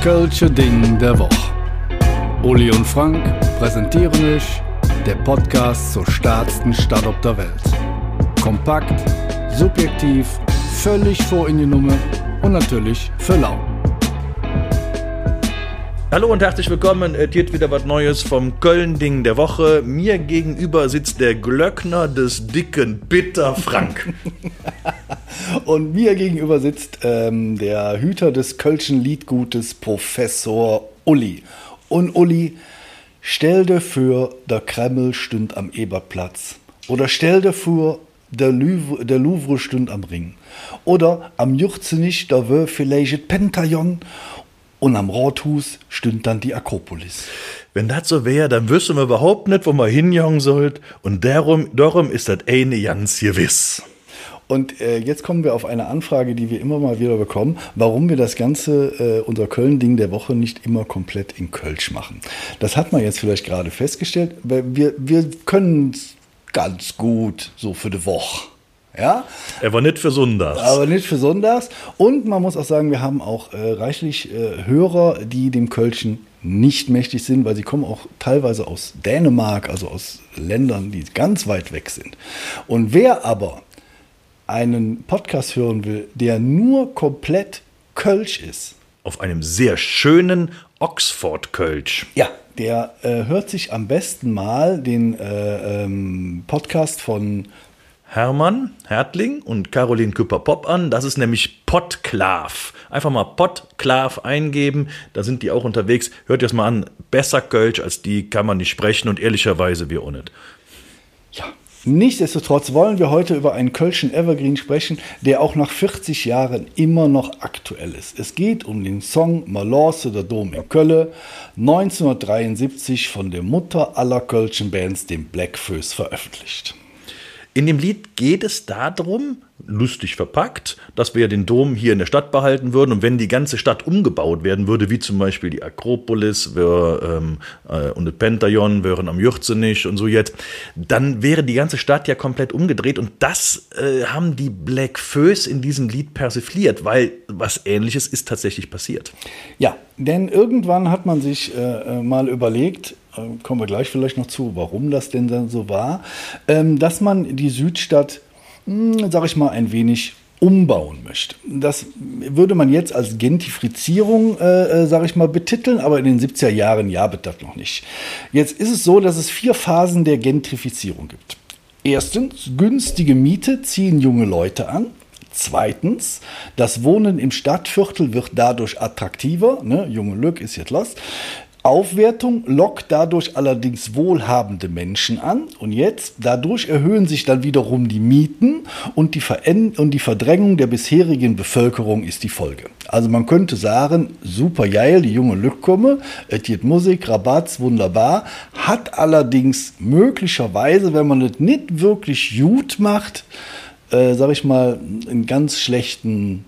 Kölsche Ding der Woche. Uli und Frank präsentieren euch der Podcast zur stärksten Stadt auf der Welt. Kompakt, subjektiv, völlig vor in die Nummer und natürlich für lau. Hallo und herzlich willkommen. Es gibt wieder was Neues vom Köln-Ding der Woche. Mir gegenüber sitzt der Glöckner des dicken Bitter Frank. Und mir gegenüber sitzt ähm, der Hüter des Kölschen Liedgutes, Professor Uli. Und Uli, stell dir vor, der Kreml stünd am Eberplatz. Oder stell dir vor, der Louvre, der Louvre stünd am Ring. Oder am Jurzenich, da wär vielleicht Pentagon. Und am Rathaus stünd dann die Akropolis. Wenn das so wäre, dann wüssten wir überhaupt nicht, wo wir hinjagen sollt. Und darum, darum ist das eine ganz gewiss. Und äh, jetzt kommen wir auf eine Anfrage, die wir immer mal wieder bekommen, warum wir das ganze, äh, unser Köln-Ding der Woche nicht immer komplett in Kölsch machen. Das hat man jetzt vielleicht gerade festgestellt, weil wir, wir können es ganz gut so für die Woche. Ja, Er war nicht für Sonntags. aber nicht für Sonntags. Und man muss auch sagen, wir haben auch äh, reichlich äh, Hörer, die dem Kölschen nicht mächtig sind, weil sie kommen auch teilweise aus Dänemark, also aus Ländern, die ganz weit weg sind. Und wer aber einen Podcast hören will, der nur komplett Kölsch ist, Auf einem sehr schönen Oxford-Kölsch. ja, der äh, hört sich am besten mal den äh, ähm, Podcast von Hermann Hertling und Caroline Küpper-Popp an. Das ist nämlich Podklav. Einfach mal Podklav eingeben, da sind die auch unterwegs. Hört es mal an. Besser Kölsch als die kann man nicht sprechen und ehrlicherweise wir auch nicht. Ja. Nichtsdestotrotz wollen wir heute über einen Kölschen Evergreen sprechen, der auch nach 40 Jahren immer noch aktuell ist. Es geht um den Song Malorce der Dom in Köln, 1973 von der Mutter aller Kölschen Bands, dem Black Föß, veröffentlicht. In dem Lied geht es darum, lustig verpackt, dass wir den Dom hier in der Stadt behalten würden und wenn die ganze Stadt umgebaut werden würde, wie zum Beispiel die Akropolis wär, ähm, äh, und das Pentagon wären am Jürzenich und so jetzt, dann wäre die ganze Stadt ja komplett umgedreht und das äh, haben die Black Föß in diesem Lied persifliert, weil was ähnliches ist tatsächlich passiert. Ja, denn irgendwann hat man sich äh, äh, mal überlegt, kommen wir gleich vielleicht noch zu, warum das denn dann so war, ähm, dass man die Südstadt, mh, sag ich mal, ein wenig umbauen möchte. Das würde man jetzt als Gentrifizierung, äh, äh, sage ich mal, betiteln, aber in den 70er Jahren ja, das noch nicht. Jetzt ist es so, dass es vier Phasen der Gentrifizierung gibt. Erstens, günstige Miete ziehen junge Leute an. Zweitens, das Wohnen im Stadtviertel wird dadurch attraktiver. Ne? Junge Lück ist jetzt los. Aufwertung lockt dadurch allerdings wohlhabende Menschen an und jetzt dadurch erhöhen sich dann wiederum die Mieten und die, Veränd und die Verdrängung der bisherigen Bevölkerung ist die Folge. Also man könnte sagen, super geil, die junge Lück komme, es Musik, Rabatz, wunderbar, hat allerdings möglicherweise, wenn man es nicht wirklich gut macht, äh, sag ich mal, einen ganz schlechten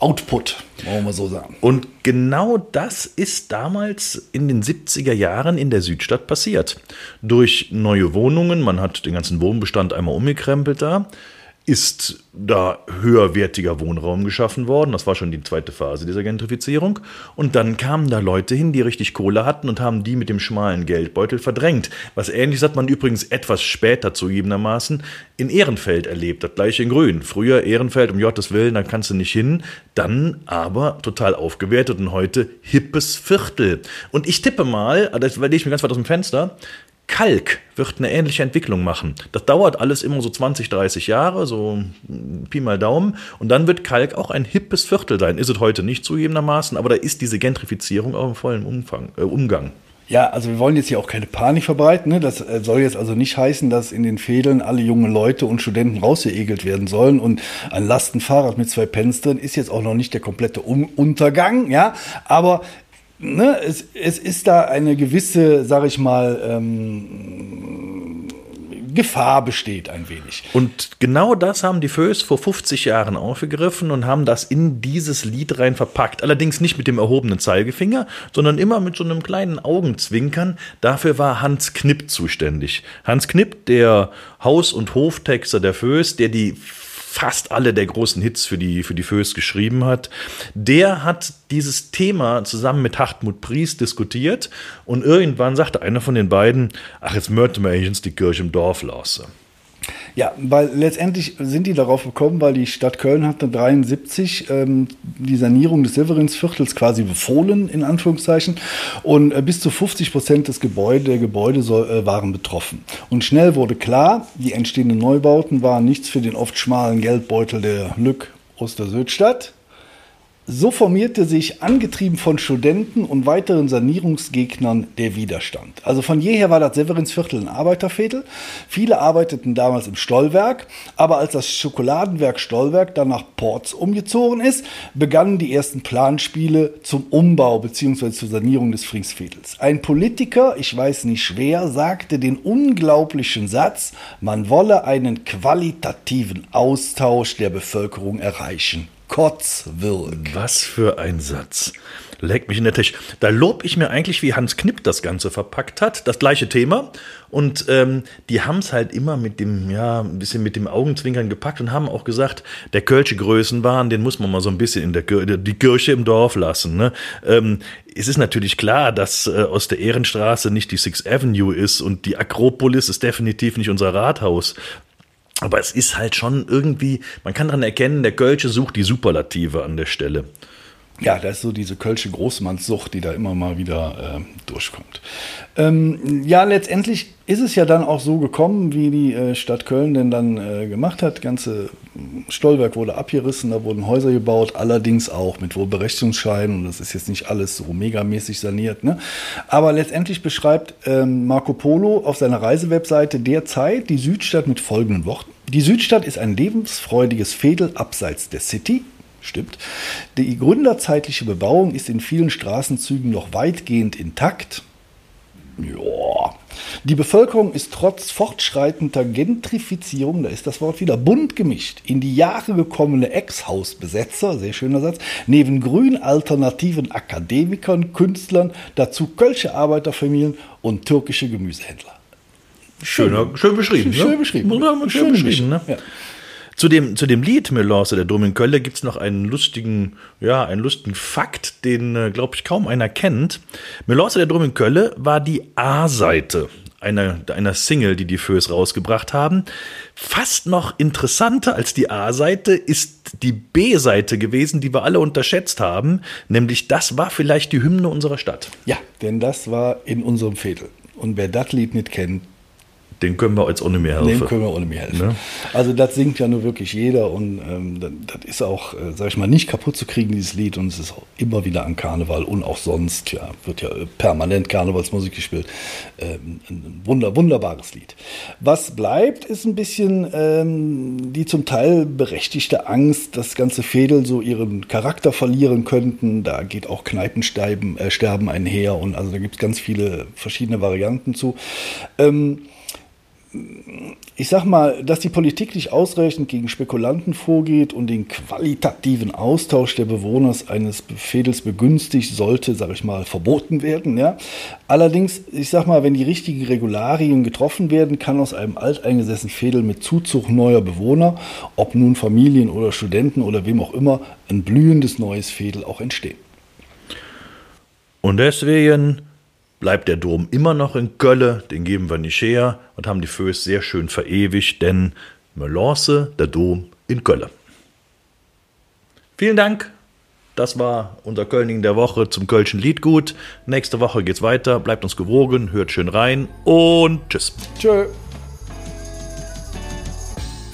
Output, wollen wir so sagen. Und genau das ist damals in den 70er Jahren in der Südstadt passiert. Durch neue Wohnungen, man hat den ganzen Wohnbestand einmal umgekrempelt da, ist da höherwertiger Wohnraum geschaffen worden. Das war schon die zweite Phase dieser Gentrifizierung. Und dann kamen da Leute hin, die richtig Kohle hatten und haben die mit dem schmalen Geldbeutel verdrängt. Was ähnliches hat man übrigens etwas später zugegebenermaßen in Ehrenfeld erlebt. Das gleiche in Grün. Früher Ehrenfeld, um Gottes Willen, da kannst du nicht hin. Dann aber total aufgewertet und heute hippes Viertel. Und ich tippe mal, das lege ich mir ganz weit aus dem Fenster, Kalk wird eine ähnliche Entwicklung machen. Das dauert alles immer so 20, 30 Jahre, so Pi mal Daumen. Und dann wird Kalk auch ein hippes Viertel sein. Ist es heute nicht zugegebenermaßen, aber da ist diese Gentrifizierung auch im vollen Umfang, äh, Umgang. Ja, also wir wollen jetzt hier auch keine Panik verbreiten. Ne? Das äh, soll jetzt also nicht heißen, dass in den Fädeln alle jungen Leute und Studenten rausgeegelt werden sollen. Und ein Lastenfahrrad mit zwei Fenstern ist jetzt auch noch nicht der komplette um Untergang. Ja, aber ne, es, es ist da eine gewisse, sag ich mal, ähm, Gefahr besteht ein wenig. Und genau das haben die Föß vor 50 Jahren aufgegriffen und haben das in dieses Lied rein verpackt. Allerdings nicht mit dem erhobenen Zeigefinger, sondern immer mit so einem kleinen Augenzwinkern. Dafür war Hans Knipp zuständig. Hans Knipp, der Haus- und Hoftexter der Föß, der die fast alle der großen Hits für die, für die Föß geschrieben hat. Der hat dieses Thema zusammen mit Hartmut Priest diskutiert und irgendwann sagte einer von den beiden, ach, jetzt möchten wir eigentlich die Kirche im Dorf lassen. Ja, weil letztendlich sind die darauf gekommen, weil die Stadt Köln hatte 73 ähm, die Sanierung des Severinsviertels quasi befohlen, in Anführungszeichen, und äh, bis zu 50 Prozent des Gebäude, der Gebäude soll, äh, waren betroffen. Und schnell wurde klar, die entstehenden Neubauten waren nichts für den oft schmalen Geldbeutel der Lück Ostersödstadt. So formierte sich, angetrieben von Studenten und weiteren Sanierungsgegnern, der Widerstand. Also von jeher war das Severinsviertel ein Arbeiterviertel. Viele arbeiteten damals im Stollwerk, aber als das Schokoladenwerk Stollwerk dann nach Ports umgezogen ist, begannen die ersten Planspiele zum Umbau bzw. zur Sanierung des Fringsviertels. Ein Politiker, ich weiß nicht wer, sagte den unglaublichen Satz, man wolle einen qualitativen Austausch der Bevölkerung erreichen. Kotzwirk. Was für ein Satz. Leck mich in der Tisch. Da lob ich mir eigentlich, wie Hans Knipp das Ganze verpackt hat. Das gleiche Thema. Und ähm, die haben es halt immer mit dem, ja, ein bisschen mit dem Augenzwinkern gepackt und haben auch gesagt, der Kölsche Größenwahn, den muss man mal so ein bisschen in der Kirche, die Kirche im Dorf lassen. Ne? Ähm, es ist natürlich klar, dass äh, aus der Ehrenstraße nicht die Sixth Avenue ist und die Akropolis ist definitiv nicht unser Rathaus. Aber es ist halt schon irgendwie, man kann daran erkennen, der Kölsche sucht die Superlative an der Stelle. Ja, das ist so diese kölsche Großmannssucht, die da immer mal wieder äh, durchkommt. Ähm, ja, letztendlich ist es ja dann auch so gekommen, wie die äh, Stadt Köln denn dann äh, gemacht hat. Ganze Stollwerk wurde abgerissen, da wurden Häuser gebaut, allerdings auch mit Wohlberechtigungsscheinen und das ist jetzt nicht alles so megamäßig saniert. Ne? Aber letztendlich beschreibt ähm, Marco Polo auf seiner Reisewebseite derzeit die Südstadt mit folgenden Worten. Die Südstadt ist ein lebensfreudiges Fädel abseits der City, Stimmt. Die gründerzeitliche Bebauung ist in vielen Straßenzügen noch weitgehend intakt. Ja. Die Bevölkerung ist trotz fortschreitender Gentrifizierung, da ist das Wort wieder, bunt gemischt. In die Jahre gekommene Ex-Hausbesetzer, sehr schöner Satz, neben grün alternativen Akademikern, Künstlern, dazu kölsche Arbeiterfamilien und türkische Gemüsehändler. Schöner, schön beschrieben. Schön, ne? beschrieben. Schön, schön beschrieben, ne? Ja. Zu dem, zu dem Lied Melorse, der Dom in Köln, gibt es noch einen lustigen, ja, einen lustigen Fakt, den, äh, glaube ich, kaum einer kennt. Melorse, der Dom in Köln, war die A-Seite einer, einer Single, die die Föß rausgebracht haben. Fast noch interessanter als die A-Seite ist die B-Seite gewesen, die wir alle unterschätzt haben. Nämlich, das war vielleicht die Hymne unserer Stadt. Ja, denn das war in unserem Viertel. Und wer das Lied nicht kennt, Den können wir jetzt ohne mehr helfen. dem können wir ohne mehr helfen. Ne? Also das singt ja nur wirklich jeder und ähm, das, das ist auch, äh, sag ich mal, nicht kaputt zu kriegen, dieses Lied. Und es ist auch immer wieder an Karneval und auch sonst, ja, wird ja permanent Karnevalsmusik gespielt. Ähm, ein wunder, wunderbares Lied. Was bleibt, ist ein bisschen ähm, die zum Teil berechtigte Angst, dass ganze Fädel so ihren Charakter verlieren könnten. Da geht auch Kneipensterben äh, Sterben einher und also da gibt es ganz viele verschiedene Varianten zu. Ähm, ich sag mal, dass die Politik nicht ausreichend gegen Spekulanten vorgeht und den qualitativen Austausch der Bewohner eines Fädels begünstigt, sollte, sag ich mal, verboten werden. Ja? Allerdings, ich sag mal, wenn die richtigen Regularien getroffen werden, kann aus einem alteingesessenen Fädel mit Zuzug neuer Bewohner, ob nun Familien oder Studenten oder wem auch immer, ein blühendes neues Fädel auch entstehen. Und deswegen bleibt der Dom immer noch in Kölle, den geben wir nicht her und haben die Föß sehr schön verewigt, denn Melance, der Dom in Kölle. Vielen Dank. Das war unser Kölning der Woche zum Kölschen Liedgut. Nächste Woche geht's weiter. Bleibt uns gewogen, hört schön rein und tschüss. Tschö.